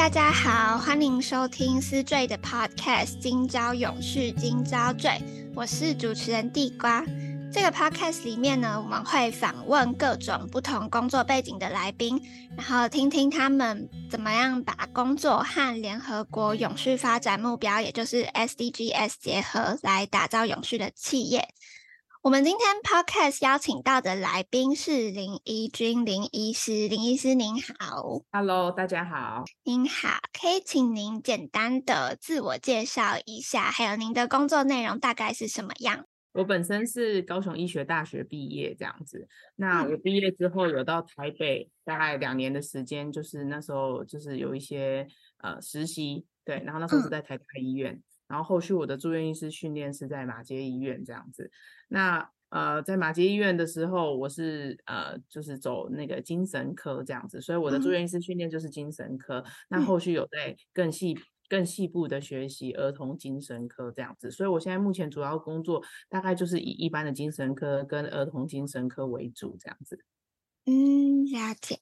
大家好，欢迎收听思醉的 Podcast《今朝永续，今朝醉》，我是主持人地瓜。这个 Podcast 里面呢，我们会访问各种不同工作背景的来宾，然后听听他们怎么样把工作和联合国永续发展目标，也就是 SDGs 结合，来打造永续的企业。我们今天 Podcast 邀请到的来宾是林怡君林医师，林医师您好，Hello，大家好，您好，可以请您简单的自我介绍一下，还有您的工作内容大概是什么样？我本身是高雄医学大学毕业这样子，那我毕业之后有到台北大概两年的时间，就是那时候就是有一些呃实习，对，然后那时候是在台大医院。嗯然后后续我的住院医师训练是在马街医院这样子，那呃在马街医院的时候，我是呃就是走那个精神科这样子，所以我的住院医师训练就是精神科。嗯、那后续有在更细更细部的学习儿童精神科这样子，所以我现在目前主要工作大概就是以一般的精神科跟儿童精神科为主这样子。嗯，了解。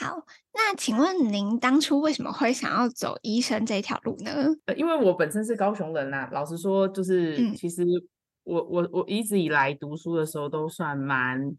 好，那请问您当初为什么会想要走医生这条路呢？呃，因为我本身是高雄人呐，老实说，就是其实我我我一直以来读书的时候都算蛮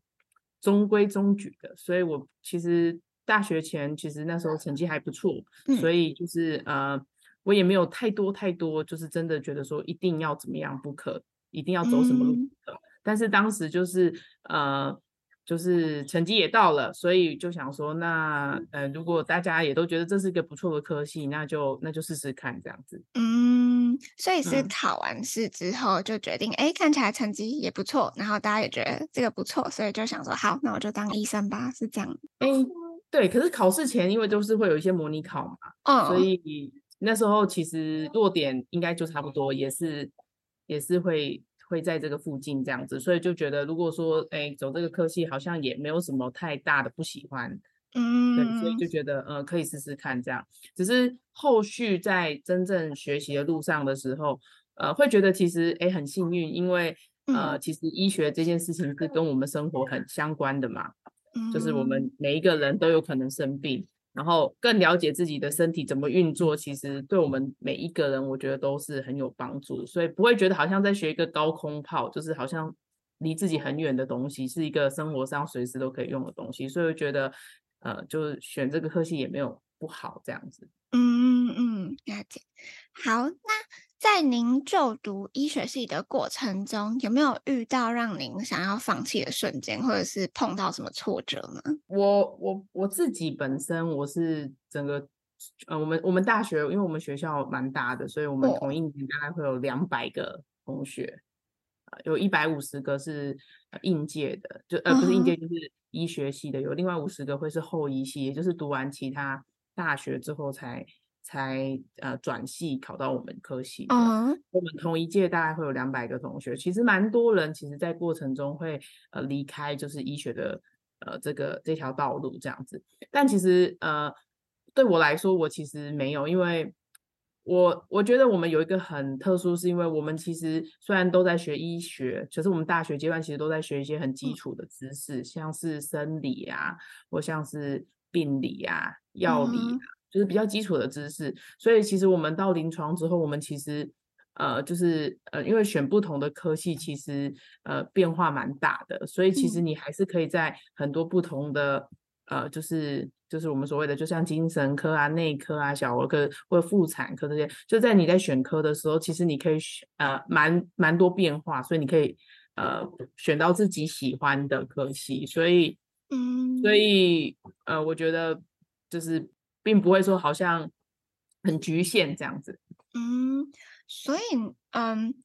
中规中矩的，所以我其实大学前其实那时候成绩还不错，所以就是呃，我也没有太多太多，就是真的觉得说一定要怎么样不可，一定要走什么路不可。但是当时就是呃。就是成绩也到了，所以就想说，那呃，如果大家也都觉得这是一个不错的科系，那就那就试试看这样子。嗯，所以是考完试之后就决定，哎、嗯，看起来成绩也不错，然后大家也觉得这个不错，所以就想说，好，那我就当医生吧，是这样。哎，对，可是考试前因为都是会有一些模拟考嘛，嗯，所以那时候其实弱点应该就差不多，也是也是会。会在这个附近这样子，所以就觉得如果说哎走这个科系好像也没有什么太大的不喜欢，嗯，对，所以就觉得呃可以试试看这样。只是后续在真正学习的路上的时候，呃，会觉得其实哎很幸运，因为呃其实医学这件事情是跟我们生活很相关的嘛，就是我们每一个人都有可能生病。然后更了解自己的身体怎么运作，其实对我们每一个人，我觉得都是很有帮助。所以不会觉得好像在学一个高空炮，就是好像离自己很远的东西，是一个生活上随时都可以用的东西。所以我觉得，呃，就是选这个科系也没有不好，这样子。嗯嗯，了解。好，那。在您就读医学系的过程中，有没有遇到让您想要放弃的瞬间，或者是碰到什么挫折呢？我我我自己本身我是整个，呃，我们我们大学，因为我们学校蛮大的，所以我们同一年大概会有两百个同学，呃、有一百五十个是应届的，就呃不是应届就是医学系的，有另外五十个会是后医系，也就是读完其他大学之后才。才呃转系考到我们科系，uh huh. 我们同一届大概会有两百个同学，其实蛮多人，其实在过程中会呃离开就是医学的呃这个这条道路这样子，但其实呃对我来说，我其实没有，因为我我觉得我们有一个很特殊，是因为我们其实虽然都在学医学，可是我们大学阶段其实都在学一些很基础的知识，uh. 像是生理啊，或像是病理啊、药理啊。Uh. 就是比较基础的知识，所以其实我们到临床之后，我们其实呃就是呃因为选不同的科系，其实呃变化蛮大的，所以其实你还是可以在很多不同的呃就是就是我们所谓的就像精神科啊、内科啊、小儿科或者妇产科这些，就在你在选科的时候，其实你可以选呃蛮蛮多变化，所以你可以呃选到自己喜欢的科系，所以嗯，所以呃我觉得就是。并不会说好像很局限这样子。嗯，所以嗯，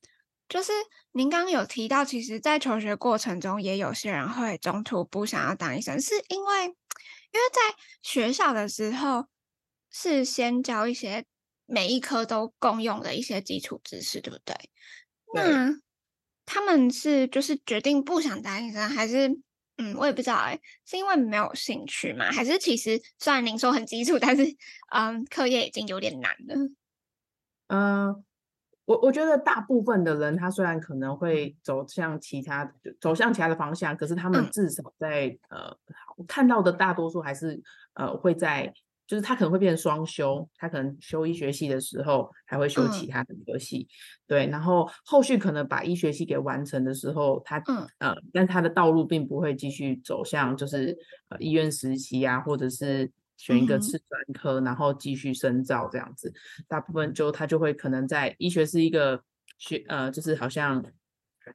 就是您刚刚有提到，其实，在求学过程中，也有些人会中途不想要当医生，是因为因为在学校的时候是先教一些每一科都共用的一些基础知识，对不对？对。那他们是就是决定不想当医生，还是嗯，我也不知道哎，是因为没有兴趣吗？还是其实虽然零售很基础，但是嗯，课业已经有点难了。嗯、呃，我我觉得大部分的人，他虽然可能会走向其他走向其他的方向，可是他们至少在、嗯、呃看到的大多数还是呃会在。就是他可能会变成双修，他可能修医学系的时候还会修其他的科系，嗯、对，然后后续可能把医学系给完成的时候，他、嗯、呃，但他的道路并不会继续走向就是呃医院实习啊，或者是选一个次专科，嗯、然后继续深造这样子，大部分就他就会可能在医学是一个学呃，就是好像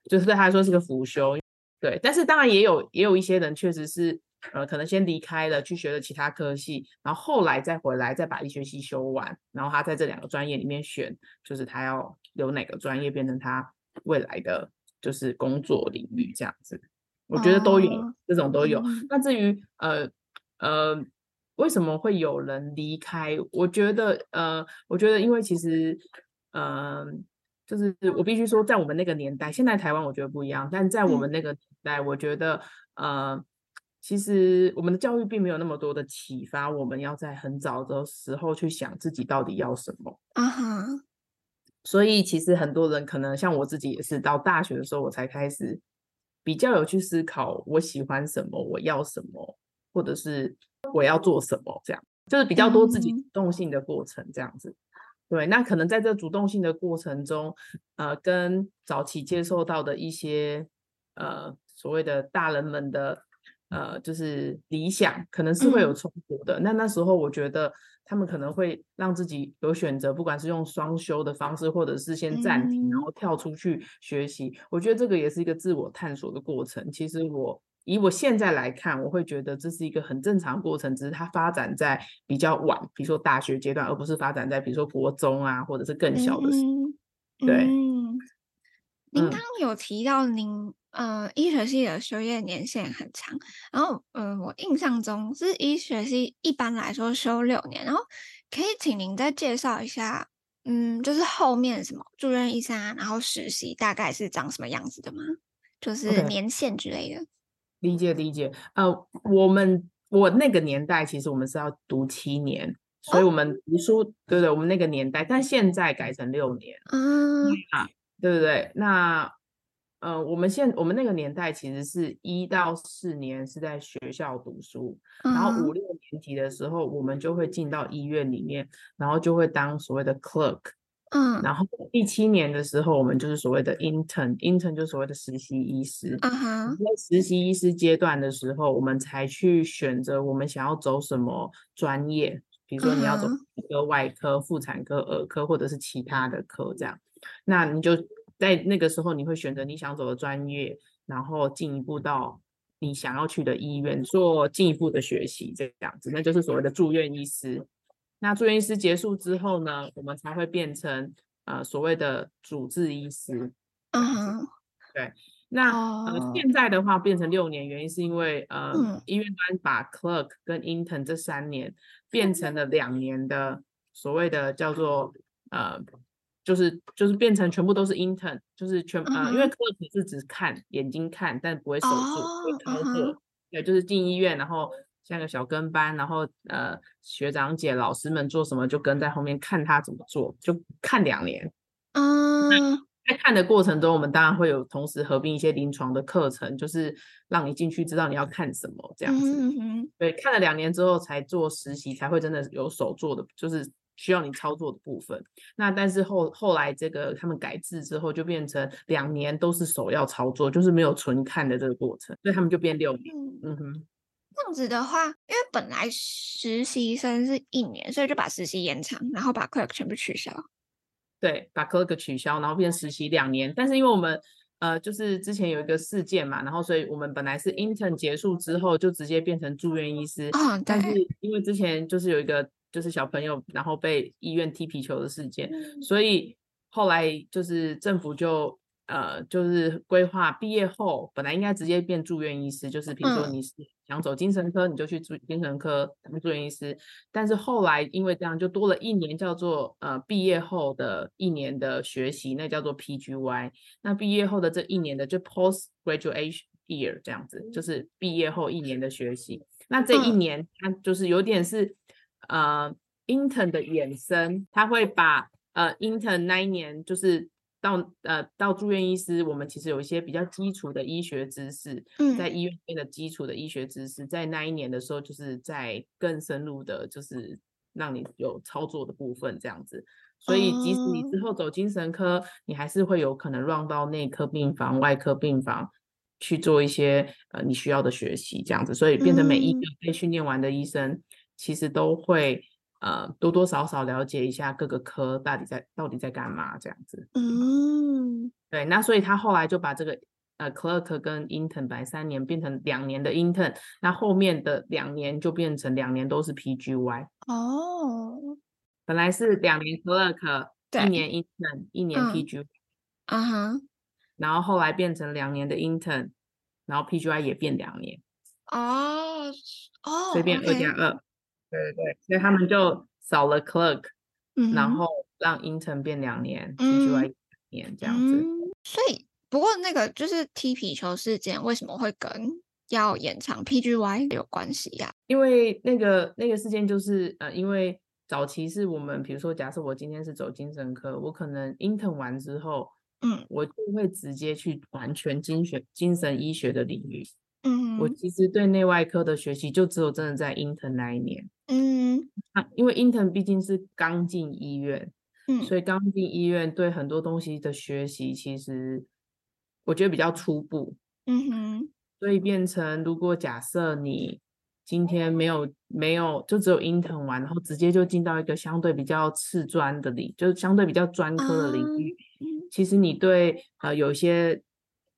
就是对他来说是个辅修，对，但是当然也有也有一些人确实是。呃，可能先离开了，去学了其他科系，然后后来再回来，再把医学系修完，然后他在这两个专业里面选，就是他要留哪个专业变成他未来的就是工作领域这样子。我觉得都有、哦、这种都有。嗯、那至于呃呃为什么会有人离开？我觉得呃，我觉得因为其实呃，就是我必须说，在我们那个年代，现在台湾我觉得不一样，但在我们那个年代，我觉得、嗯、呃。其实我们的教育并没有那么多的启发，我们要在很早的时候去想自己到底要什么。啊哈、uh-huh. 所以其实很多人可能像我自己也是，到大学的时候我才开始比较有去思考我喜欢什么，我要什么，或者是我要做什么，这样就是比较多自己主动性的过程，这样子。Uh-huh. 对，那可能在这主动性的过程中，呃，跟早期接受到的一些呃所谓的大人们的。呃，就是理想可能是会有冲突的。那、嗯、那时候我觉得他们可能会让自己有选择，不管是用双休的方式，或者是先暂停，然后跳出去学习。嗯、我觉得这个也是一个自我探索的过程。其实我以我现在来看，我会觉得这是一个很正常的过程，只是它发展在比较晚，比如说大学阶段，而不是发展在比如说国中啊，或者是更小的时候。嗯、对。嗯、您刚刚有提到您。呃，医学系的修业年限很长，然后，嗯、呃，我印象中是医学系一般来说修六年，然后可以请您再介绍一下，嗯，就是后面什么住院医生啊，然后实习大概是长什么样子的吗？就是年限之类的。Okay. 理解理解，呃，我们我那个年代其实我们是要读七年，所以我们读书，哦、对对，我们那个年代，但现在改成六年，嗯啊，对不对？那。呃，我们现我们那个年代其实是一到四年是在学校读书，然后五六年级的时候，我们就会进到医院里面，然后就会当所谓的 clerk，嗯，然后第七年的时候，我们就是所谓的 intern，intern 就所谓的实习医师，嗯。哼，在实习医师阶段的时候，我们才去选择我们想要走什么专业，比如说你要走一个外科、妇产科、儿科，或者是其他的科这样，那你就。在那个时候，你会选择你想走的专业，然后进一步到你想要去的医院做进一步的学习，这样子，那就是所谓的住院医师。那住院医师结束之后呢，我们才会变成呃所谓的主治医师。嗯哼，对。那、uh, 呃现在的话变成六年，原因是因为呃、嗯、医院端把 clerk 跟 intern 这三年变成了两年的所谓的叫做呃。就是就是变成全部都是 intern，就是全、uh. 呃，因为 clerk 是只看眼睛看，但不会手术，oh, 会操作。Uh. 对，就是进医院，然后像个小跟班，然后呃学长姐老师们做什么就跟在后面看他怎么做，就看两年。嗯、uh，huh. 在看的过程中，我们当然会有同时合并一些临床的课程，就是让你进去知道你要看什么这样子。Uh. 对，看了两年之后才做实习，才会真的有手做的，就是。需要你操作的部分，那但是后后来这个他们改制之后，就变成两年都是首要操作，就是没有纯看的这个过程，所以他们就变六年。嗯，嗯哼，这样子的话，因为本来实习生是一年，所以就把实习延长，然后把 clerk 全部取消。对，把 clerk 取消，然后变实习两年。但是因为我们呃，就是之前有一个事件嘛，然后所以我们本来是 intern 结束之后就直接变成住院医师。哦，但是因为之前就是有一个。就是小朋友，然后被医院踢皮球的事件，嗯、所以后来就是政府就呃，就是规划毕业后本来应该直接变住院医师，就是比如说你是想走精神科，嗯、你就去住精神科当住院医师。但是后来因为这样，就多了一年叫做呃毕业后的一年的学习，那叫做 PGY。那毕业后的这一年的就 Post Graduation Year 这样子，就是毕业后一年的学习。那这一年他就是有点是、嗯、呃 Intern 的衍生，他会把呃 Intern 那一年就是。到呃到住院医师，我们其实有一些比较基础的医学知识，在医院的基础的医学知识，在那一年的时候，就是在更深入的，就是让你有操作的部分这样子。所以即使你之后走精神科，你还是会有可能 run 到内科病房、外科病房去做一些呃你需要的学习这样子。所以变成每一个被训练完的医生，其实都会。呃，多多少少了解一下各个科到底在到底在干嘛这样子。嗯，对，那所以他后来就把这个呃 clerk 跟 intern 本来三年变成两年的 intern，那后面的两年就变成两年都是 PGY。哦，本来是两年 clerk，一年 intern，一年 PGY。啊哈，然后后来变成两年的 intern，然后 PGY 也变两年。哦哦，所以变二加二。对对对，所以他们就少了 clerk，、嗯、然后让 intern 变两年，PGY 两年这样子。嗯、所以不过那个就是踢皮球事件，为什么会跟要延长 PGY 有关系呀、啊？因为那个那个事件就是呃，因为早期是我们，比如说假设我今天是走精神科，我可能 intern 完之后，嗯，我就会直接去完全精学精神医学的领域。嗯，我其实对内外科的学习就只有真的在 intern 那一年。嗯，啊，因为 intern 毕竟是刚进医院，嗯，所以刚进医院对很多东西的学习，其实我觉得比较初步。嗯哼，所以变成如果假设你今天没有没有，就只有 intern 完，然后直接就进到一个相对比较次专的领，就是相对比较专科的领域，嗯，其实你对呃有一些。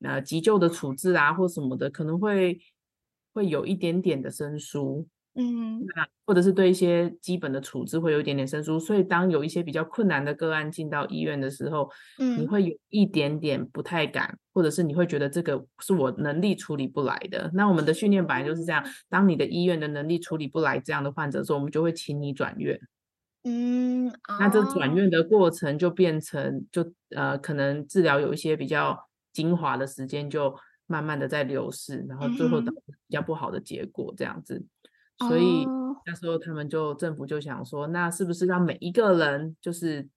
呃，急救的处置啊，或什么的，可能会会有一点点的生疏，嗯，或者是对一些基本的处置会有一点点生疏，所以当有一些比较困难的个案进到医院的时候，嗯，你会有一点点不太敢，或者是你会觉得这个是我能力处理不来的。那我们的训练本来就是这样，当你的医院的能力处理不来这样的患者的时候，我们就会请你转院，嗯，那这转院的过程就变成就呃，可能治疗有一些比较。精华的时间就慢慢的在流逝，然后最后导致比较不好的结果这样子，嗯、所以那时候他们就政府就想说，那是不是让每一个人就是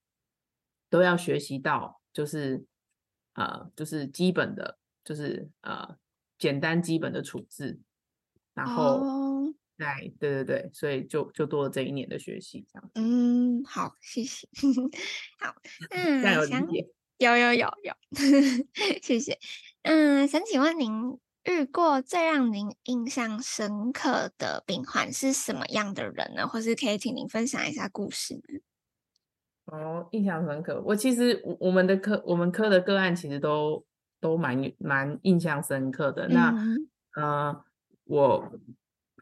都要学习到，就是呃，就是基本的，就是呃，简单基本的处置，然后来、哦、对对对，所以就就多了这一年的学习这样。嗯，好，谢谢，好，嗯，加油理解。有有有有，谢谢。嗯，想请问您遇过最让您印象深刻的病患是什么样的人呢？或是可以请您分享一下故事吗？哦，印象深刻。我其实我们的科我们科的个案其实都都蛮蛮印象深刻的。那嗯、呃，我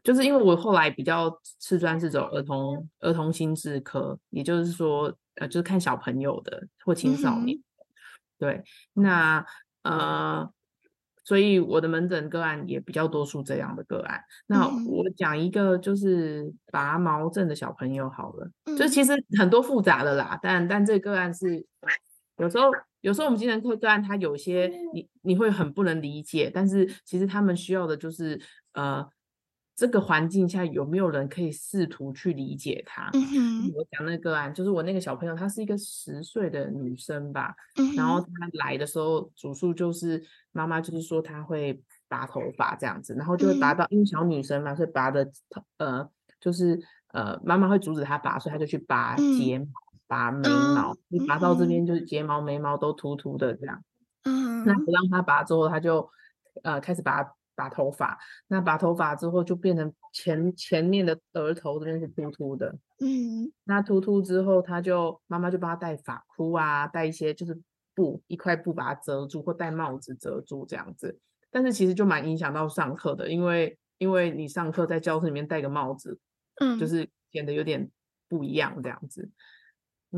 就是因为我后来比较吃专是走儿童儿童心智科，也就是说呃，就是看小朋友的或青少年。嗯对，那呃，所以我的门诊个案也比较多数这样的个案。那我讲一个就是拔毛症的小朋友好了，就其实很多复杂的啦，但但这个案是有时候有时候我们精神科个案，他有些你你会很不能理解，但是其实他们需要的就是呃。这个环境下有没有人可以试图去理解他？嗯，我讲那个案，就是我那个小朋友，她是一个十岁的女生吧。嗯，然后她来的时候，主诉就是妈妈就是说她会拔头发这样子，然后就会拔到，嗯、因为小女生嘛，所以拔的呃就是呃妈妈会阻止她拔，所以她就去拔睫毛、嗯、拔眉毛，一、嗯、拔到这边就是睫毛、眉毛都秃秃的这样。嗯，那不让她拔之后，她就呃开始拔。拔头发，那拔头发之后就变成前前面的额头这边是秃秃的，嗯，那秃秃之后，他就妈妈就帮他戴发箍啊，戴一些就是布一块布把它遮住，或戴帽子遮住这样子。但是其实就蛮影响到上课的，因为因为你上课在教室里面戴个帽子，嗯，就是显得有点不一样这样子。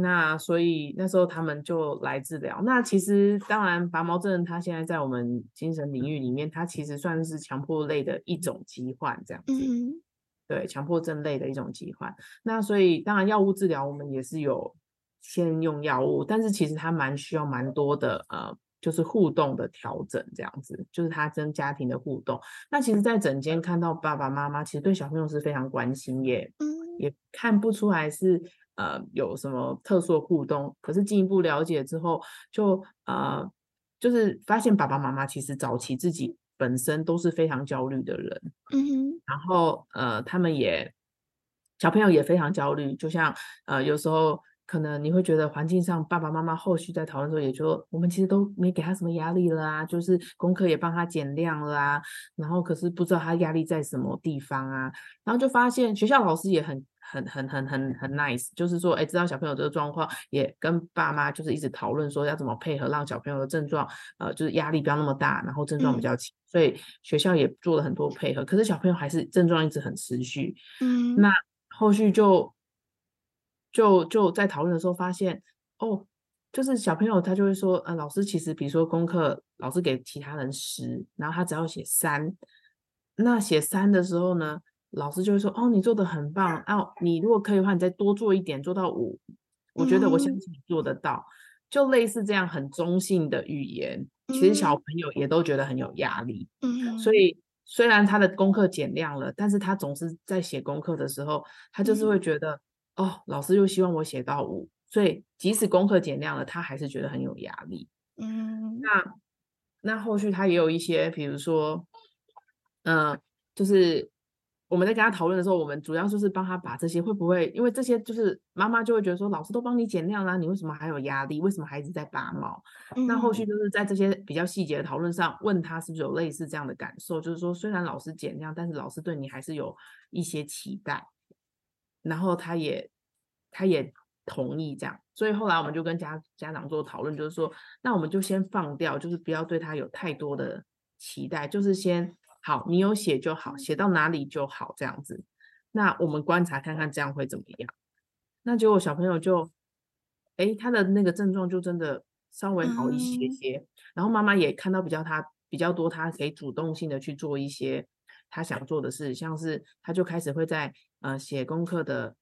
那所以那时候他们就来治疗。那其实当然拔毛症，它现在在我们精神领域里面，它其实算是强迫类的一种疾患，这样子。嗯，对，强迫症类的一种疾患。那所以当然药物治疗我们也是有先用药物，但是其实它蛮需要蛮多的呃。就是互动的调整，这样子，就是他跟家庭的互动。那其实，在整间看到爸爸妈妈，其实对小朋友是非常关心耶，也看不出来是呃有什么特殊的互动。可是进一步了解之后，就呃就是发现爸爸妈妈其实早期自己本身都是非常焦虑的人，嗯哼，然后呃他们也小朋友也非常焦虑，就像呃有时候。可能你会觉得环境上爸爸妈妈后续在讨论的时候，也就我们其实都没给他什么压力了啊，就是功课也帮他减量了啊，然后可是不知道他压力在什么地方啊，然后就发现学校老师也很很很很很很 nice，就是说，哎，知道小朋友这个状况，也跟爸妈就是一直讨论说要怎么配合，让小朋友的症状呃就是压力不要那么大，然后症状比较轻，嗯，所以学校也做了很多配合，可是小朋友还是症状一直很持续，嗯，那后续就。就就在讨论的时候发现，哦，就是小朋友他就会说，呃，老师其实比如说功课，老师给其他人十，然后他只要写三，那写三的时候呢，老师就会说，哦，你做的很棒，哦，你如果可以的话，你再多做一点，做到五，我觉得我相信你做得到，嗯，就类似这样很中性的语言，其实小朋友也都觉得很有压力，嗯，所。以虽然他的功课减量了，但是他总是在写功课的时候，他就是会觉得。哦，老师又希望我写到五，所以即使功课减量了，他还是觉得很有压力。嗯，那那后续他也有一些，比如说，嗯、呃，就是我们在跟他讨论的时候，我们主要就是帮他把这些会不会，因为这些就是妈妈就会觉得说，老师都帮你减量了，你为什么还有压力？为什么孩子在拔毛？嗯、那后续就是在这些比较细节的讨论上，问他是不是有类似这样的感受，就是说，虽然老师减量，但是老师对你还是有一些期待。然后他也，他也同意这样，所以后来我们就跟家家长做讨论，就是说，那我们就先放掉，就是不要对他有太多的期待，就是先好，你有写就好，写到哪里就好这样子。那我们观察看看这样会怎么样？那结果小朋友就，哎，他的那个症状就真的稍微好一些些，嗯、然后妈妈也看到比较他比较多，他可以主动性的去做一些他想做的事，像是他就开始会在。呃，写功课的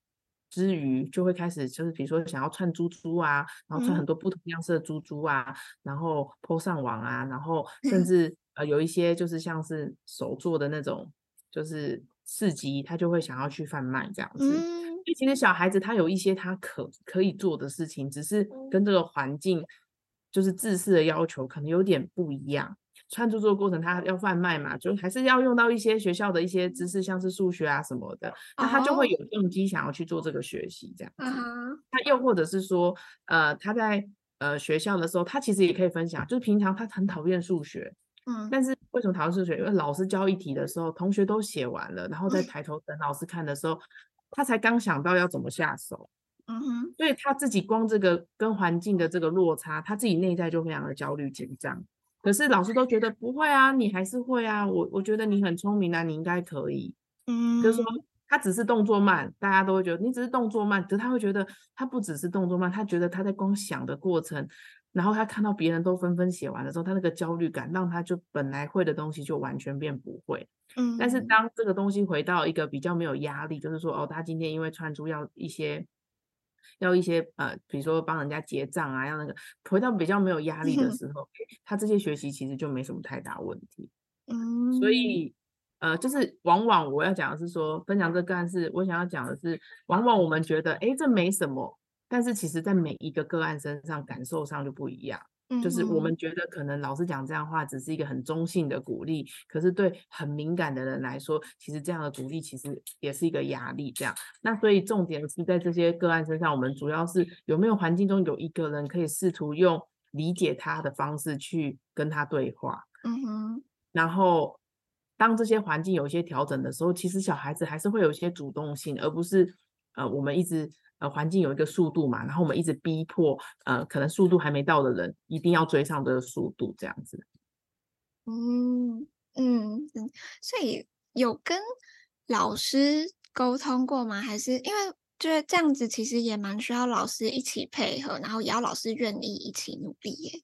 之余，就会开始就是比如说想要串珠珠啊，然后串很多不同样式的珠珠啊，嗯、然后 po 上网啊，然后甚至呃有一些就是像是手做的那种，就是市集，他就会想要去贩卖这样子。嗯、因为其实小孩子他有一些他可可以做的事情，只是跟这个环境就是自私的要求可能有点不一样。串珠珠的过程，他要贩卖嘛，就还是要用到一些学校的一些知识，像是数学啊什么的，那他就会有动机想要去做这个学习，这样。嗯哼。他又或者是说，呃，他在呃学校的时候，他其实也可以分享，就是平常他很讨厌数学，嗯，但是为什么讨厌数学？因为老师教一题的时候，同学都写完了，然后再抬头等老师看的时候，他才刚想到要怎么下手，嗯哼，所以他自己光这个跟环境的这个落差，他自己内在就非常的焦虑紧张。可是老师都觉得不会啊，你还是会啊。我我觉得你很聪明啊，你应该可以。嗯，就是说他只是动作慢，大家都会觉得你只是动作慢。可是他会觉得他不只是动作慢，他觉得他在光想的过程，然后他看到别人都纷纷写完的时候，他那个焦虑感让他就本来会的东西就完全变不会。嗯，但是当这个东西回到一个比较没有压力，就是说哦，他今天因为串珠要一些。要一些呃，比如说帮人家结账啊，要那个回到比较没有压力的 时候，嗯、他这些学习其实就没什么太大问题。嗯，所以呃，就是往往我要讲的是说，分享这个案是，我想要讲的是，往往我们觉得哎，这没什么，但是其实在每一个个案身上感受上就不一样。就是我们觉得可能老师讲这样话只是一个很中性的鼓励，可是对很敏感的人来说，其实这样的鼓励其实也是一个压力。这样，那所以重点是在这些个案身上，我们主要是有没有环境中有一个人可以试图用理解他的方式去跟他对话。嗯哼。然后当这些环境有一些调整的时候，其实小孩子还是会有一些主动性，而不是呃我们一直。呃，环境有一个速度嘛，然后我们一直逼迫，呃，可能速度还没到的人一定要追上这个速度，这样子。嗯嗯嗯，所以有跟老师沟通过吗？还是因为就是这样子其实也蛮需要老师一起配合，然后也要老师愿意一起努力耶。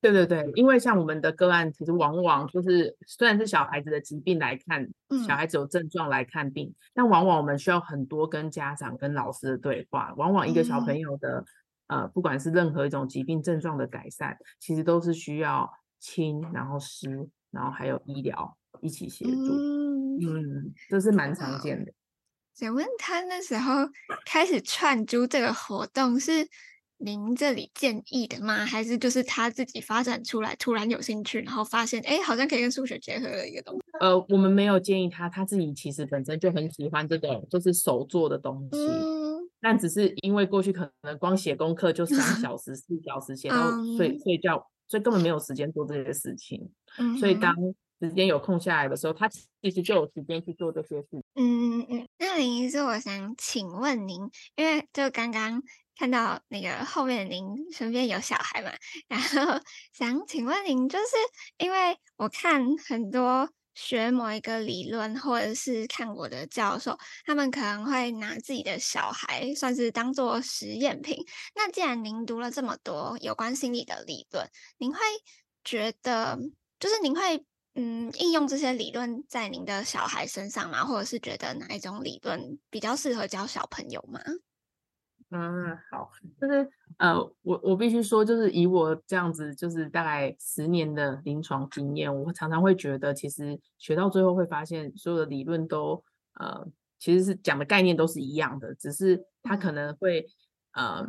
对对对，因为像我们的个案，其实往往就是虽然是小孩子的疾病来看，嗯、小孩子有症状来看病，但往往我们需要很多跟家长、跟老师的对话。往往一个小朋友的、嗯、呃，不管是任何一种疾病症状的改善，其实都是需要亲，然后师，然后还有医疗一起协助。嗯，嗯，这是蛮常见的。想问他那时候开始串珠这个活动是？您这里建议的吗？还是就是他自己发展出来，突然有兴趣，然后发现，哎，好像可以跟数学结合的一个东西。呃，我们没有建议他，他自己其实本身就很喜欢这种就是手做的东西，嗯、但只是因为过去可能光写功课就三小时、四小时写到睡、嗯、睡觉，所以根本没有时间做这些事情。嗯、所以当时间有空下来的时候，他其实就有时间去做这些事。嗯嗯嗯。那林医师，我想请问您，因为就刚刚。看到那个后面您身边有小孩嘛，然后 想请问您，就是因为我看很多学某一个理论，或者是看我的教授，他们可能会拿自己的小孩算是当做实验品。那既然您读了这么多有关心理的理论，您会觉得就是您会嗯应用这些理论在您的小孩身上吗？或者是觉得哪一种理论比较适合教小朋友吗？嗯，好，就是呃，我我必须说，就是以我这样子，就是大概十年的临床经验，我常常会觉得，其实学到最后会发现，所有的理论都呃，其实是讲的概念都是一样的，只是它可能会呃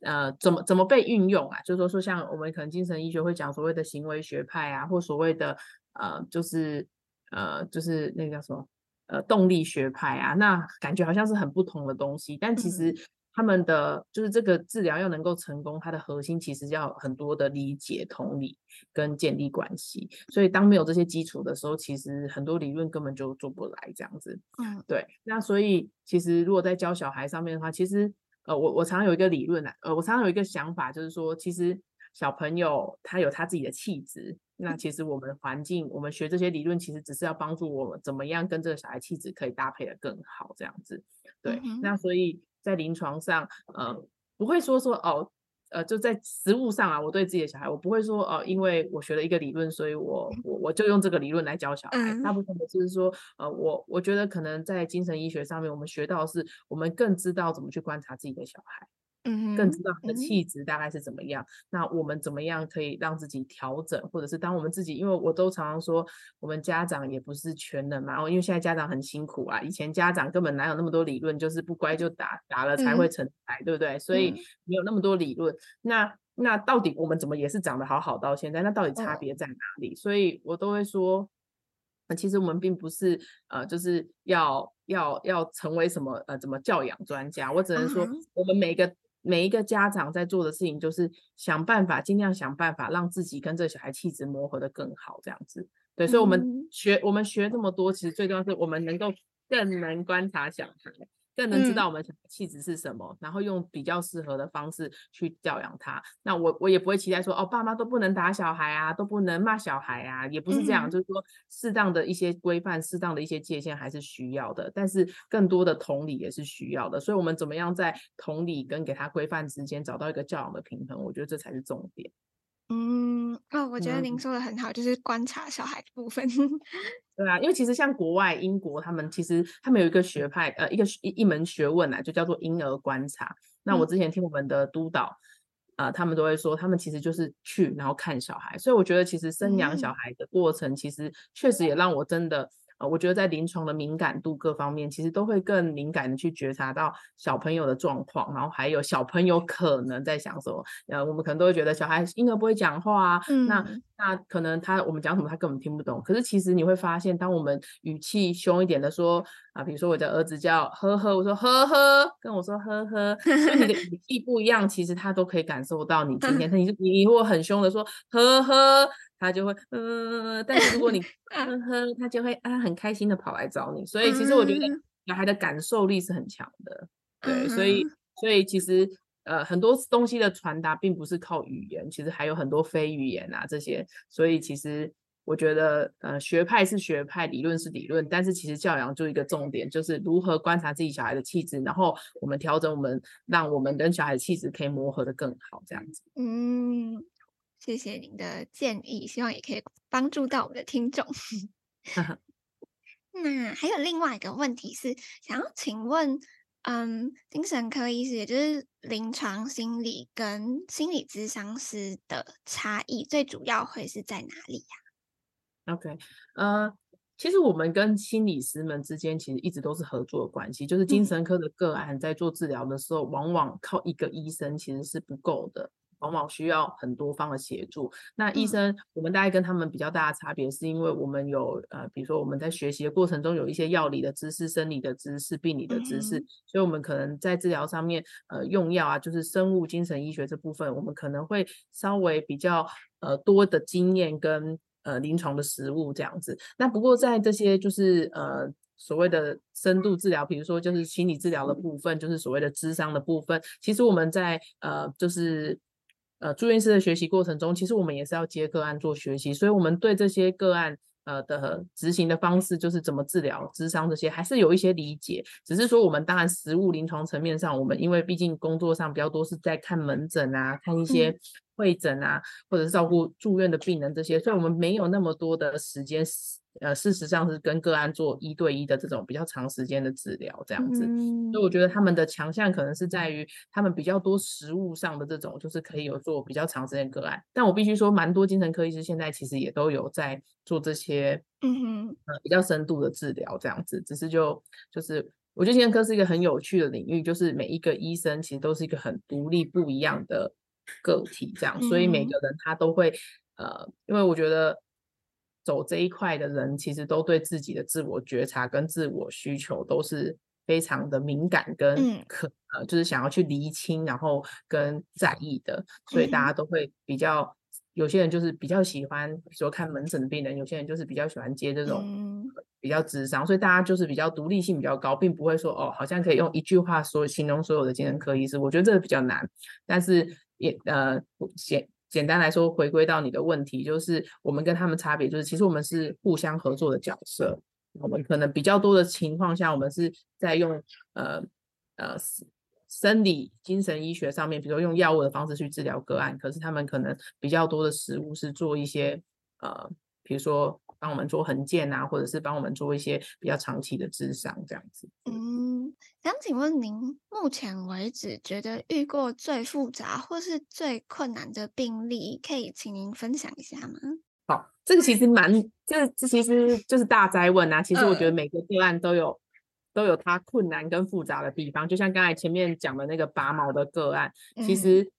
呃怎么怎么被运用啊，就是说说像我们可能精神医学会讲所谓的行为学派啊，或所谓的呃就是呃就是那个叫什么呃动力学派啊，那感觉好像是很不同的东西，但其实。他们的就是这个治疗要能够成功，它的核心其实要很多的理解、同理跟建立关系。所以当没有这些基础的时候，其实很多理论根本就做不来这样子。嗯，对。那所以其实如果在教小孩上面的话，其实呃，我我常常有一个理论啊，呃，我常常有一个想法，就是说，其实小朋友他有他自己的气质。那其实我们环境，我们学这些理论，其实只是要帮助我们怎么样跟这个小孩气质可以搭配的更好这样子。对。嗯、那所以。在临床上，呃，不会说说哦，呃，就在实物上啊，我对自己的小孩，我不会说哦，因为我学了一个理论，所以我我我就用这个理论来教小孩。嗯、大部分的就是说，呃，我我觉得可能在精神医学上面，我们学到的是，我们更知道怎么去观察自己的小孩。嗯，更知道他的气质大概是怎么样。嗯、那我们怎么样可以让自己调整，或者是当我们自己，因为我都常常说，我们家长也不是全能嘛。哦因为现在家长很辛苦啊，以前家长根本哪有那么多理论，就是不乖就打，打了才会成才，嗯、对不对？所以没有那么多理论。嗯、那那到底我们怎么也是长得好好到现在？那到底差别在哪里？哦、所以我都会说，其实我们并不是呃，就是要要要成为什么呃，怎么教养专家。我只能说，我们每个。每一个家长在做的事情，就是想办法，尽量想办法让自己跟这个小孩气质磨合的更好，这样子。对，所以，我们学我们学这么多，其实最重要是我们能够更能观察小孩。更能知道我们气质是什么，嗯、然后用比较适合的方式去教养他。那我我也不会期待说，哦，爸妈都不能打小孩啊，都不能骂小孩啊，也不是这样。嗯、就是说，适当的一些规范，适当的一些界限还是需要的。但是更多的同理也是需要的。所以，我们怎么样在同理跟给他规范之间找到一个教养的平衡？我觉得这才是重点。嗯，哦，我觉得您说的很好，嗯、就是观察小孩的部分。对啊，因为其实像国外英国，他们其实他们有一个学派，呃，一个一一门学问啊，就叫做婴儿观察。那我之前听我们的督导，啊、嗯呃，他们都会说，他们其实就是去然后看小孩。所以我觉得，其实生养小孩的过程，其实确实也让我真的。我觉得在临床的敏感度各方面，其实都会更敏感的去觉察到小朋友的状况，然后还有小朋友可能在想什么。呃，我们可能都会觉得小孩婴儿不会讲话啊，嗯、那那可能他我们讲什么他根本听不懂。可是其实你会发现，当我们语气凶一点的说啊，比如说我的儿子叫呵呵，我说呵呵，跟我说呵呵，就你的语气不一样，其实他都可以感受到你今天 你你你如果很凶的说呵呵。他就会，嗯，但是如果你 呵呵，他就会啊，很开心的跑来找你。所以其实我觉得小孩的感受力是很强的，对，所以所以其实呃很多东西的传达并不是靠语言，其实还有很多非语言啊这些。所以其实我觉得呃学派是学派，理论是理论，但是其实教养就一个重点，就是如何观察自己小孩的气质，然后我们调整我们，让我们跟小孩的气质可以磨合的更好，这样子。嗯，谢谢您的建议，希望也可以帮助到我们的听众。那还有另外一个问题是，想要请问。嗯，精神科医师也就是临床心理跟心理咨商师的差异，最主要会是在哪里呀、啊？OK，呃，其实我们跟心理师们之间其实一直都是合作的关系，就是精神科的个案在做治疗的时候，嗯、往往靠一个医生其实是不够的。往往需要很多方的协助。那医生，嗯、我们大概跟他们比较大的差别，是因为我们有呃，比如说我们在学习的过程中有一些药理的知识、生理的知识、病理的知识，嗯、所以我们可能在治疗上面，呃，用药啊，就是生物精神医学这部分，我们可能会稍微比较呃多的经验跟呃临床的实务这样子。那不过在这些就是呃所谓的深度治疗，比如说就是心理治疗的部分，就是所谓的智商的部分，其实我们在呃就是。呃，住院师的学习过程中，其实我们也是要接个案做学习，所以我们对这些个案呃的执行的方式，就是怎么治疗、智商这些，还是有一些理解。只是说，我们当然实务临床层面上，我们因为毕竟工作上比较多是在看门诊啊，看一些会诊啊，或者是照顾住院的病人这些，所以我们没有那么多的时间。呃，事实上是跟个案做一对一的这种比较长时间的治疗，这样子。嗯、所以我觉得他们的强项可能是在于他们比较多实物上的这种，就是可以有做比较长时间个案。但我必须说，蛮多精神科医师现在其实也都有在做这些，嗯哼，呃，比较深度的治疗，这样子。只是就就是，我觉得精神科是一个很有趣的领域，就是每一个医生其实都是一个很独立不一样的个体，这样。所以每个人他都会，呃，因为我觉得。走这一块的人，其实都对自己的自我觉察跟自我需求都是非常的敏感，跟可、嗯、呃，就是想要去厘清，然后跟在意的，所以大家都会比较，嗯、有些人就是比较喜欢，比如说看门诊的病人，有些人就是比较喜欢接这种比较智商，所以大家就是比较独立性比较高，并不会说哦，好像可以用一句话说形容所有的精神科医师，我觉得这个比较难，但是也呃，简。简单来说，回归到你的问题，就是我们跟他们差别，就是其实我们是互相合作的角色。我们可能比较多的情况下，我们是在用呃呃生理精神医学上面，比如说用药物的方式去治疗个案。可是他们可能比较多的食物是做一些呃，比如说帮我们做横件啊，或者是帮我们做一些比较长期的智商这样子。嗯。想请问您，目前为止觉得遇过最复杂或是最困难的病例，可以请您分享一下吗？好，这个其实蛮，这这其实就是大哉问啊。其实我觉得每个个案都有、呃、都有它困难跟复杂的地方，就像刚才前面讲的那个拔毛的个案，其实。嗯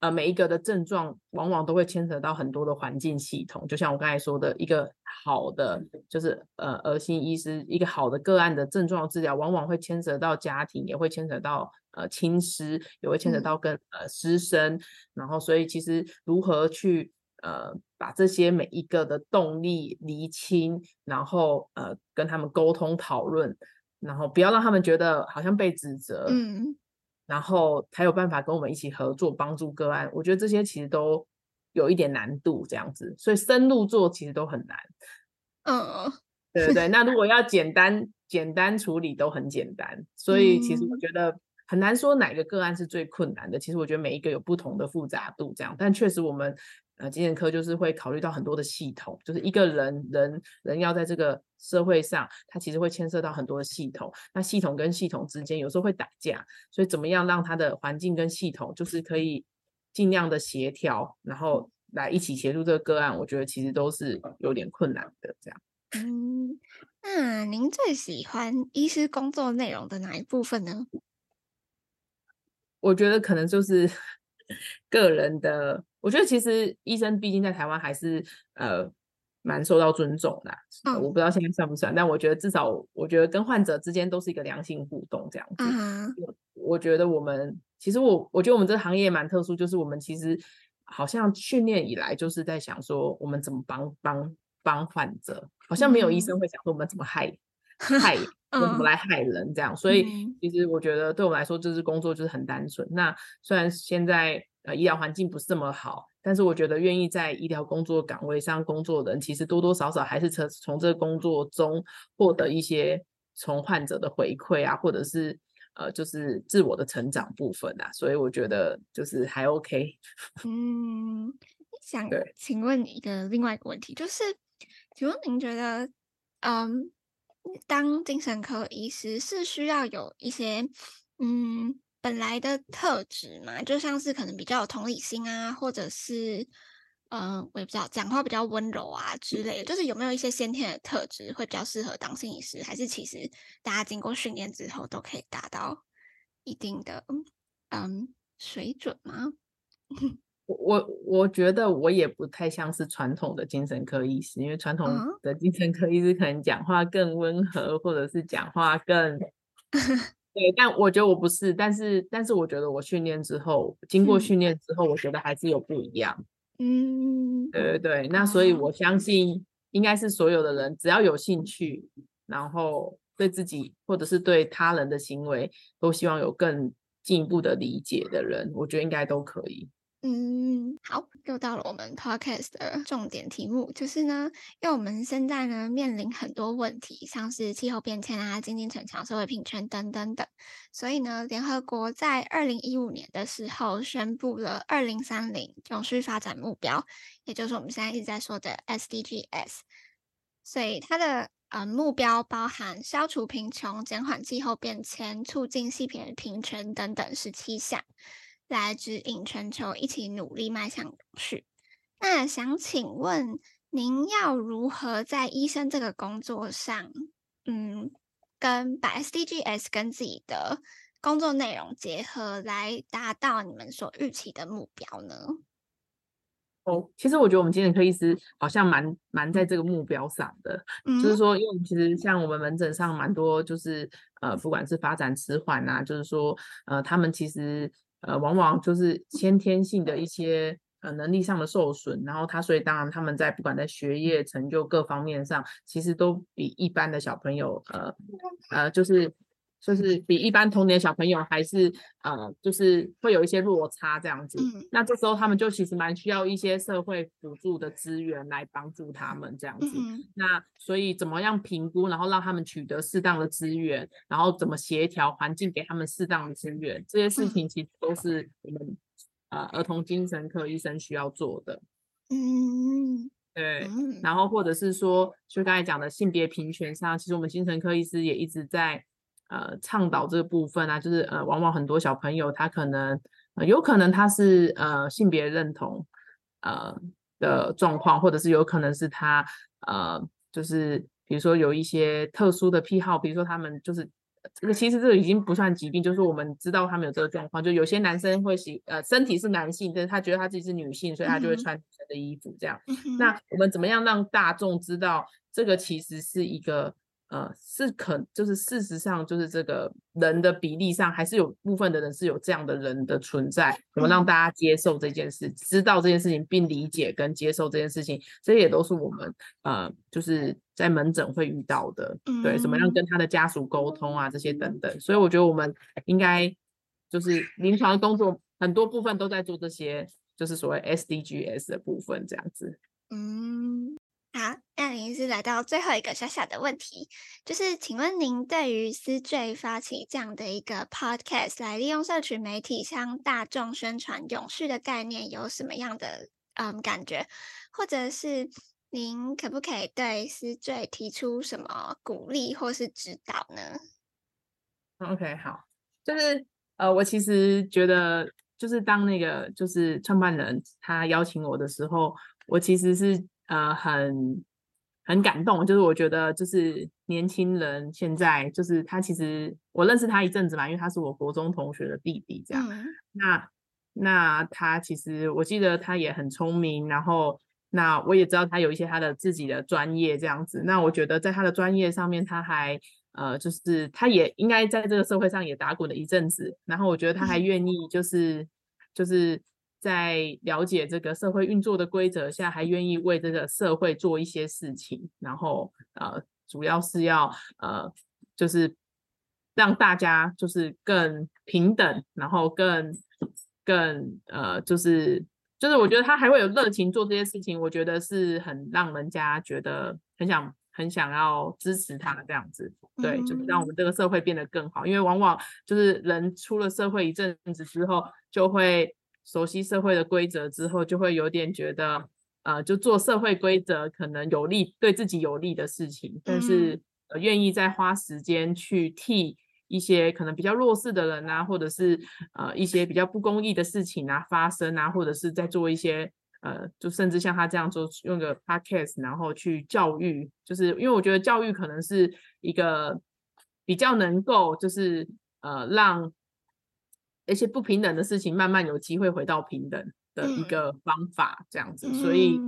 呃，每一个的症状往往都会牵扯到很多的环境系统，就像我刚才说的，一个好的就是呃，儿心医师一个好的个案的症状治疗，往往会牵扯到家庭，也会牵扯到呃亲师，也会牵扯到跟、嗯、呃师生，然后所以其实如何去呃把这些每一个的动力厘清，然后呃跟他们沟通讨论，然后不要让他们觉得好像被指责，嗯。然后才有办法跟我们一起合作，帮助个案。我觉得这些其实都有一点难度，这样子，所以深入做其实都很难。嗯，对对对。那如果要简单简单处理，都很简单。所以其实我觉得很难说哪个个案是最困难的。其实我觉得每一个有不同的复杂度，这样。但确实我们。呃，精神科就是会考虑到很多的系统，就是一个人人人要在这个社会上，他其实会牵涉到很多的系统。那系统跟系统之间有时候会打架，所以怎么样让他的环境跟系统就是可以尽量的协调，然后来一起协助这个个案，我觉得其实都是有点困难的。这样。嗯，那您最喜欢医师工作内容的哪一部分呢？我觉得可能就是 个人的。我觉得其实医生毕竟在台湾还是呃蛮受到尊重的，啊，嗯，我不知道现在算不算，但我觉得至少我觉得跟患者之间都是一个良性互动这样子。嗯，我觉得我们其实我我觉得我们这个行业蛮特殊，就是我们其实好像训练以来就是在想说我们怎么帮帮帮患者，好像没有医生会想说我们怎么害，嗯，害我们怎么来害人这样，所以其实我觉得对我们来说这是工作就是很单纯。那虽然现在。呃，医疗环境不是这么好，但是我觉得愿意在医疗工作岗位上工作的人，其实多多少少还是从从这个工作中获得一些从患者的回馈啊，或者是呃，就是自我的成长部分啊，所以我觉得就是还 OK。嗯，想请问你一个另外一个问题，就是，请问您觉得，嗯，当精神科医师是需要有一些，嗯。本来的特质嘛，就像是可能比较有同理心啊，或者是，嗯、呃，我也不知道，讲话比较温柔啊之类的，就是有没有一些先天的特质会比较适合当心理师，还是其实大家经过训练之后都可以达到一定的嗯水准吗？我我我觉得我也不太像是传统的精神科医师，因为传统的精神科医师可能讲话更温和，或者是讲话更。对，但我觉得我不是，但是但是我觉得我训练之后，经过训练之后，我觉得还是有不一样。嗯，对对对，那所以我相信，应该是所有的人只要有兴趣，然后对自己或者是对他人的行为，都希望有更进一步的理解的人，我觉得应该都可以。嗯，好，又到了我们 podcast 的重点题目，就是呢，因为我们现在呢面临很多问题，像是气候变迁啊、经济成长、社会平权等等等，所以呢，联合国在二零一五年的时候宣布了二零三零永续发展目标，也就是我们现在一直在说的 SDGs，所以它的呃目标包含消除贫穷、减缓气候变迁、促进性别平权等等十七项。来指引全球一起努力迈向永续。那想请问您要如何在医生这个工作上，嗯，跟把 SDGs 跟自己的工作内容结合，来达到你们所预期的目标呢？哦，其实我觉得我们精神科医师好像蛮蛮在这个目标上的，嗯、就是说，因为其实像我们门诊上蛮多，就是呃，不管是发展迟缓啊，就是说，呃，他们其实。呃，往往就是先天性的一些呃能力上的受损，然后他所以当然他们在不管在学业成就各方面上，其实都比一般的小朋友呃呃就是。就是比一般童年小朋友还是呃，就是会有一些落差这样子。嗯。那这时候他们就其实蛮需要一些社会辅助的资源来帮助他们这样子。嗯。那所以怎么样评估，然后让他们取得适当的资源，然后怎么协调环境给他们适当的资源，这些事情其实都是我们呃儿童精神科医生需要做的。嗯。对。然后或者是说，就刚才讲的性别平权上，其实我们精神科医师也一直在。呃，倡导这个部分啊，就是呃，往往很多小朋友他可能，呃、有可能他是呃性别认同呃的状况，或者是有可能是他呃，就是比如说有一些特殊的癖好，比如说他们就是这个其实这个已经不算疾病，就是我们知道他们有这个状况，就有些男生会喜呃身体是男性，但是他觉得他自己是女性，所以他就会穿女生的衣服这样。嗯、那我们怎么样让大众知道这个其实是一个？呃，是可就是事实上就是这个人的比例上，还是有部分的人是有这样的人的存在。怎么让大家接受这件事，知道这件事情，并理解跟接受这件事情，这也都是我们呃，就是在门诊会遇到的。对，怎么样跟他的家属沟通啊，这些等等。所以我觉得我们应该就是临床工作很多部分都在做这些，就是所谓 SDGs 的部分这样子。嗯。好，那您是来到最后一个小小的问题，就是请问您对于思缀发起这样的一个 podcast 来利用社群媒体向大众宣传永续的概念有什么样的嗯感觉，或者是您可不可以对思缀提出什么鼓励或是指导呢？OK，好，就是呃，我其实觉得就是当那个就是创办人他邀请我的时候，我其实是。呃，很很感动，就是我觉得，就是年轻人现在，就是他其实我认识他一阵子嘛，因为他是我国中同学的弟弟，这样。嗯、那那他其实我记得他也很聪明，然后那我也知道他有一些他的自己的专业这样子。那我觉得在他的专业上面，他还呃，就是他也应该在这个社会上也打滚了一阵子，然后我觉得他还愿意就是、嗯、就是。在了解这个社会运作的规则下，还愿意为这个社会做一些事情，然后呃，主要是要呃，就是让大家就是更平等，然后更更呃，就是就是我觉得他还会有热情做这些事情，我觉得是很让人家觉得很想很想要支持他这样子。对，就是让我们这个社会变得更好。因为往往就是人出了社会一阵子之后，就会熟悉社会的规则之后，就会有点觉得，呃，就做社会规则可能有利对自己有利的事情，但是呃愿意再花时间去替。一些可能比较弱势的人啊，或者是呃一些比较不公义的事情啊发生啊，或者是在做一些呃，就甚至像他这样做，用个 podcast 然后去教育，就是因为我觉得教育可能是一个比较能够就是呃让一些不平等的事情慢慢有机会回到平等的一个方法，这样子，嗯、所以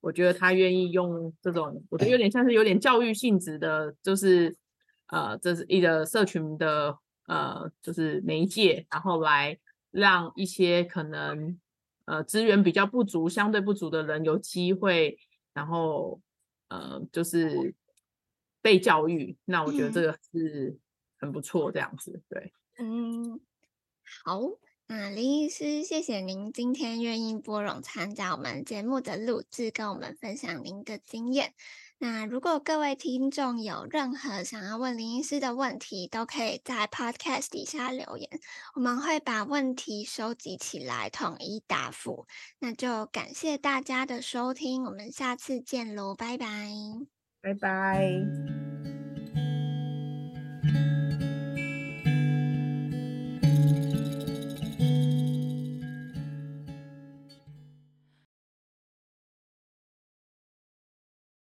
我觉得他愿意用这种，我觉得有点像是有点教育性质的，就是。呃，这是一个社群的呃，就是媒介，然后来让一些可能呃资源比较不足、相对不足的人有机会，然后呃，就是被教育。那我觉得这个是很不错，这样子，对。嗯，好，那林医师，谢谢您今天愿意拨冗参加我们节目的录制，跟我们分享您的经验。那如果各位听众有任何想要问林医师的问题，都可以在 Podcast 底下留言，我们会把问题收集起来，统一答复。那就感谢大家的收听，我们下次见喽，拜拜，拜拜。